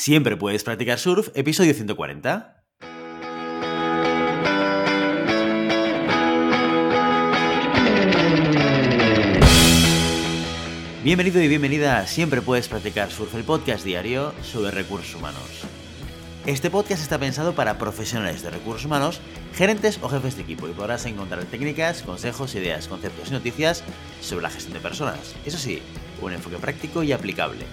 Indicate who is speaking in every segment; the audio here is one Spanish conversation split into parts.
Speaker 1: Siempre puedes practicar surf, episodio 140. Bienvenido y bienvenida a Siempre puedes practicar surf, el podcast diario sobre recursos humanos. Este podcast está pensado para profesionales de recursos humanos, gerentes o jefes de equipo y podrás encontrar técnicas, consejos, ideas, conceptos y noticias sobre la gestión de personas. Eso sí, un enfoque práctico y aplicable.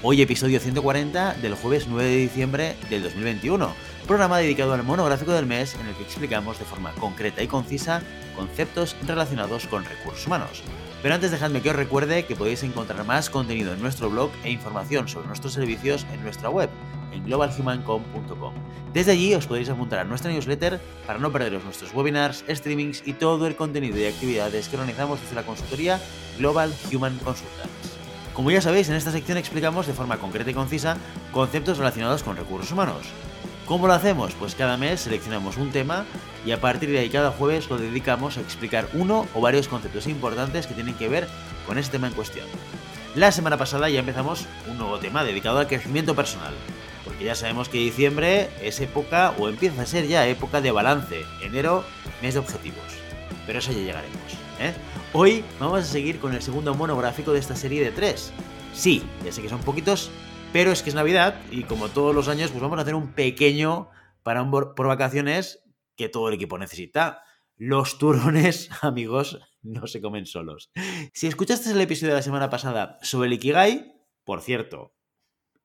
Speaker 1: Hoy episodio 140 del jueves 9 de diciembre del 2021, programa dedicado al monográfico del mes en el que explicamos de forma concreta y concisa conceptos relacionados con recursos humanos. Pero antes dejadme que os recuerde que podéis encontrar más contenido en nuestro blog e información sobre nuestros servicios en nuestra web, en globalhumancom.com. Desde allí os podéis apuntar a nuestra newsletter para no perderos nuestros webinars, streamings y todo el contenido y actividades que organizamos desde la consultoría Global Human Consultants. Como ya sabéis, en esta sección explicamos de forma concreta y concisa conceptos relacionados con recursos humanos. ¿Cómo lo hacemos? Pues cada mes seleccionamos un tema y a partir de ahí cada jueves lo dedicamos a explicar uno o varios conceptos importantes que tienen que ver con este tema en cuestión. La semana pasada ya empezamos un nuevo tema dedicado al crecimiento personal, porque ya sabemos que diciembre es época o empieza a ser ya época de balance, enero, mes de objetivos. Pero eso ya llegaremos. ¿eh? Hoy vamos a seguir con el segundo monográfico de esta serie de tres. Sí, ya sé que son poquitos, pero es que es Navidad y como todos los años, pues vamos a hacer un pequeño para por vacaciones que todo el equipo necesita. Los turrones, amigos, no se comen solos. Si escuchaste el episodio de la semana pasada sobre el Ikigai, por cierto,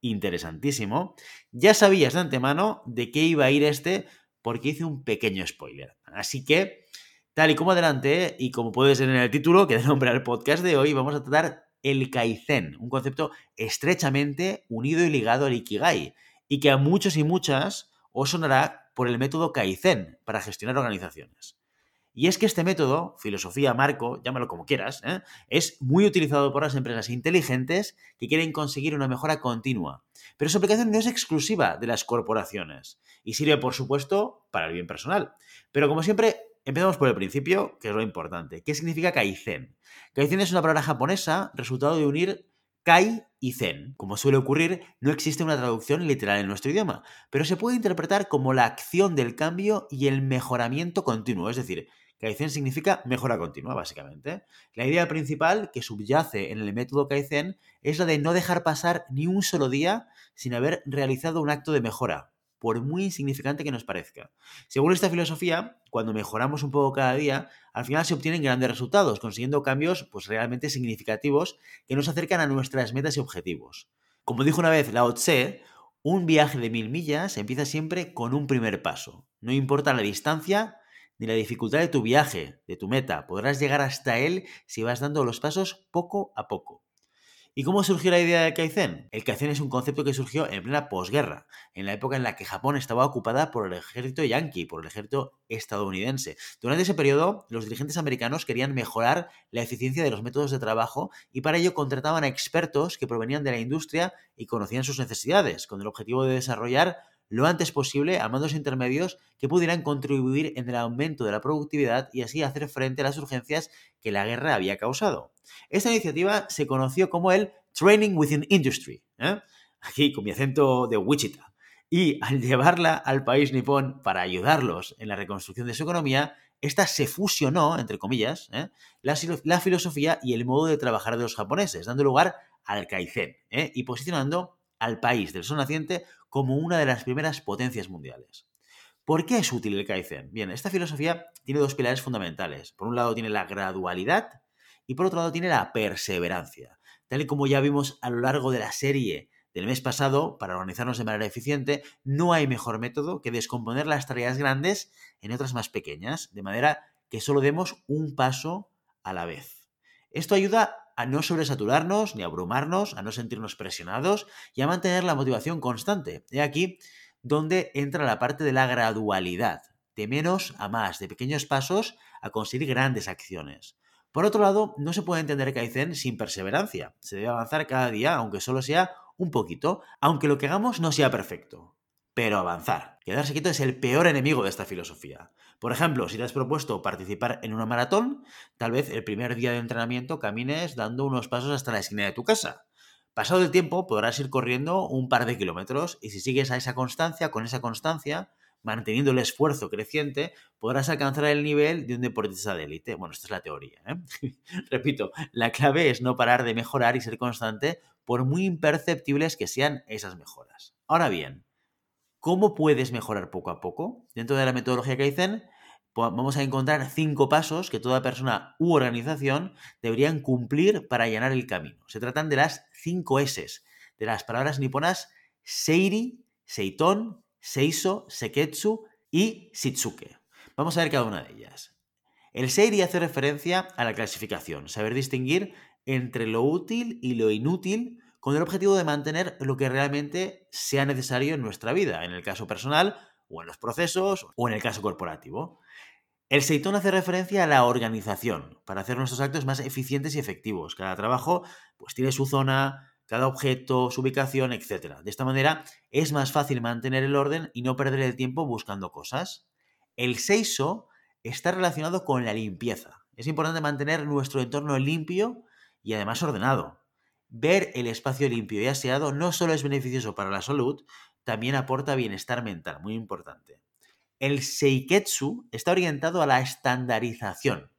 Speaker 1: interesantísimo, ya sabías de antemano de qué iba a ir este porque hice un pequeño spoiler. Así que, tal y como adelante, y como puede ser en el título que da nombre al podcast de hoy, vamos a tratar el Kaizen, un concepto estrechamente unido y ligado al Ikigai, y que a muchos y muchas os sonará por el método Kaizen para gestionar organizaciones. Y es que este método, filosofía, marco, llámalo como quieras, ¿eh? es muy utilizado por las empresas inteligentes que quieren conseguir una mejora continua. Pero su aplicación no es exclusiva de las corporaciones y sirve, por supuesto, para el bien personal. Pero como siempre, Empezamos por el principio, que es lo importante. ¿Qué significa Kaizen? Kaizen es una palabra japonesa resultado de unir Kai y Zen. Como suele ocurrir, no existe una traducción literal en nuestro idioma, pero se puede interpretar como la acción del cambio y el mejoramiento continuo. Es decir, Kaizen significa mejora continua, básicamente. La idea principal que subyace en el método Kaizen es la de no dejar pasar ni un solo día sin haber realizado un acto de mejora, por muy insignificante que nos parezca. Según esta filosofía, cuando mejoramos un poco cada día, al final se obtienen grandes resultados, consiguiendo cambios pues, realmente significativos que nos acercan a nuestras metas y objetivos. Como dijo una vez Lao Tse, un viaje de mil millas empieza siempre con un primer paso. No importa la distancia ni la dificultad de tu viaje, de tu meta, podrás llegar hasta él si vas dando los pasos poco a poco. ¿Y cómo surgió la idea del Kaizen? El Kaizen es un concepto que surgió en plena posguerra, en la época en la que Japón estaba ocupada por el ejército yanqui, por el ejército estadounidense. Durante ese periodo, los dirigentes americanos querían mejorar la eficiencia de los métodos de trabajo y para ello contrataban a expertos que provenían de la industria y conocían sus necesidades, con el objetivo de desarrollar lo antes posible a mandos intermedios que pudieran contribuir en el aumento de la productividad y así hacer frente a las urgencias que la guerra había causado. Esta iniciativa se conoció como el Training Within Industry, ¿eh? aquí con mi acento de Wichita. Y al llevarla al país nipón para ayudarlos en la reconstrucción de su economía, esta se fusionó, entre comillas, ¿eh? la, filosofía y el modo de trabajar de los japoneses, dando lugar al Kaizen ¿eh? y posicionando al país del sol naciente como una de las primeras potencias mundiales. ¿Por qué es útil el Kaizen? Bien, esta filosofía tiene dos pilares fundamentales. Por un lado tiene la gradualidad y por otro lado tiene la perseverancia. Tal y como ya vimos a lo largo de la serie del mes pasado, para organizarnos de manera eficiente, no hay mejor método que descomponer las tareas grandes en otras más pequeñas, de manera que solo demos un paso a la vez. Esto ayuda a no sobresaturarnos ni abrumarnos, a no sentirnos presionados y a mantener la motivación constante. Y aquí donde entra la parte de la gradualidad, de menos a más, de pequeños pasos a conseguir grandes acciones. Por otro lado, no se puede entender Kaizen sin perseverancia. Se debe avanzar cada día, aunque solo sea un poquito, aunque lo que hagamos no sea perfecto. Pero avanzar. Quedarse quieto es el peor enemigo de esta filosofía. Por ejemplo, si te has propuesto participar en una maratón, tal vez el primer día de entrenamiento camines dando unos pasos hasta la esquina de tu casa. Pasado el tiempo podrás ir corriendo un par de kilómetros y si sigues a esa constancia, con esa constancia, manteniendo el esfuerzo creciente, podrás alcanzar el nivel de un deportista de élite. Bueno, esta es la teoría. ¿eh? Repito, la clave es no parar de mejorar y ser constante por muy imperceptibles que sean esas mejoras. Ahora bien, ¿cómo puedes mejorar poco a poco? Dentro de la metodología Kaizen vamos a encontrar cinco pasos que toda persona u organización deberían cumplir para allanar el camino. Se tratan de las cinco S, de las palabras niponas Seiri, Seiton, Seiso, Seketsu y Shitsuke. Vamos a ver cada una de ellas. El Seiri hace referencia a la clasificación, saber distinguir entre lo útil y lo inútil con el objetivo de mantener lo que realmente sea necesario en nuestra vida, en el caso personal o en los procesos o en el caso corporativo. El Seitón hace referencia a la organización, para hacer nuestros actos más eficientes y efectivos. Cada trabajo pues tiene su zona, cada objeto, su ubicación, etc. De esta manera es más fácil mantener el orden y no perder el tiempo buscando cosas. El Seiso está relacionado con la limpieza. Es importante mantener nuestro entorno limpio y además ordenado. Ver el espacio limpio y aseado no solo es beneficioso para la salud, también aporta bienestar mental, muy importante. El Seiketsu está orientado a la estandarización.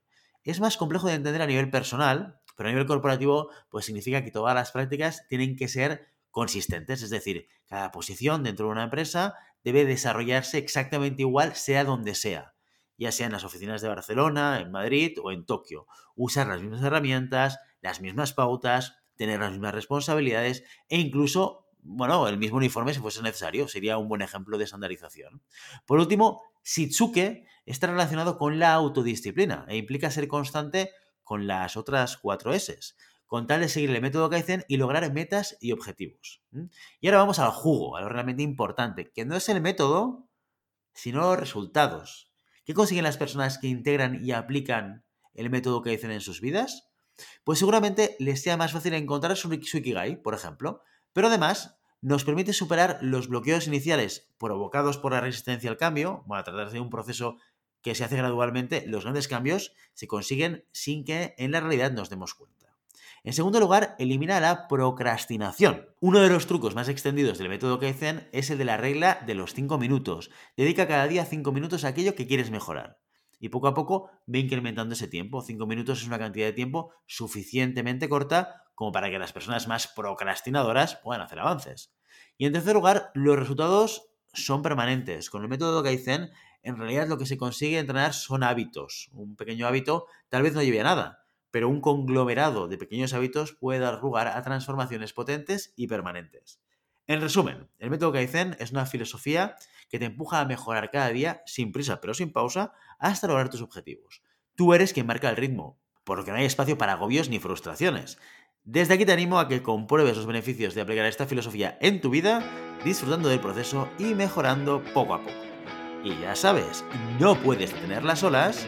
Speaker 1: Es más complejo de entender a nivel personal, pero a nivel corporativo pues significa que todas las prácticas tienen que ser consistentes, es decir, cada posición dentro de una empresa debe desarrollarse exactamente igual sea donde sea, ya sea en las oficinas de Barcelona, en Madrid o en Tokio. Usar las mismas herramientas, las mismas pautas, tener las mismas responsabilidades e incluso bueno, el mismo uniforme si fuese necesario. Sería un buen ejemplo de estandarización. Por último, Shitsuke está relacionado con la autodisciplina e implica ser constante con las otras cuatro S, con tal de seguir el método Kaizen y lograr metas y objetivos. Y ahora vamos al jugo, a lo realmente importante, que no es el método, sino los resultados. ¿Qué consiguen las personas que integran y aplican el método Kaizen en sus vidas? Pues seguramente les sea más fácil encontrar su Ikigai, por ejemplo, pero además nos permite superar los bloqueos iniciales provocados por la resistencia al cambio, a tratarse de un proceso que se hace gradualmente, los grandes cambios se consiguen sin que en la realidad nos demos cuenta. En segundo lugar, elimina la procrastinación. Uno de los trucos más extendidos del método Kaizen es el de la regla de los 5 minutos. Dedica cada día 5 minutos a aquello que quieres mejorar. Y poco a poco ve incrementando ese tiempo. 5 minutos es una cantidad de tiempo suficientemente corta como para que las personas más procrastinadoras puedan hacer avances. Y en tercer lugar, los resultados son permanentes. Con el método Kaizen, en realidad lo que se consigue entrenar son hábitos. Un pequeño hábito tal vez no lleve a nada, pero un conglomerado de pequeños hábitos puede dar lugar a transformaciones potentes y permanentes. En resumen, el método Kaizen es una filosofía que te empuja a mejorar cada día sin prisa pero sin pausa hasta lograr tus objetivos. Tú eres quien marca el ritmo, por lo que no hay espacio para agobios ni frustraciones. Desde aquí te animo a que compruebes los beneficios de aplicar esta filosofía en tu vida, disfrutando del proceso y mejorando poco a poco. Y ya sabes, no puedes detener olas,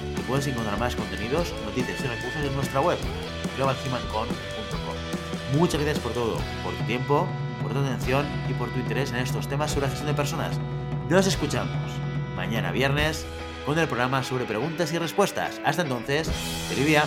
Speaker 1: puedes encontrar más contenidos, noticias y recursos en nuestra web, globalhumancon.com. Muchas gracias por todo, por tu tiempo, por tu atención y por tu interés en estos temas sobre la gestión de personas. Nos escuchamos mañana viernes con el programa sobre preguntas y respuestas. Hasta entonces, feliz día.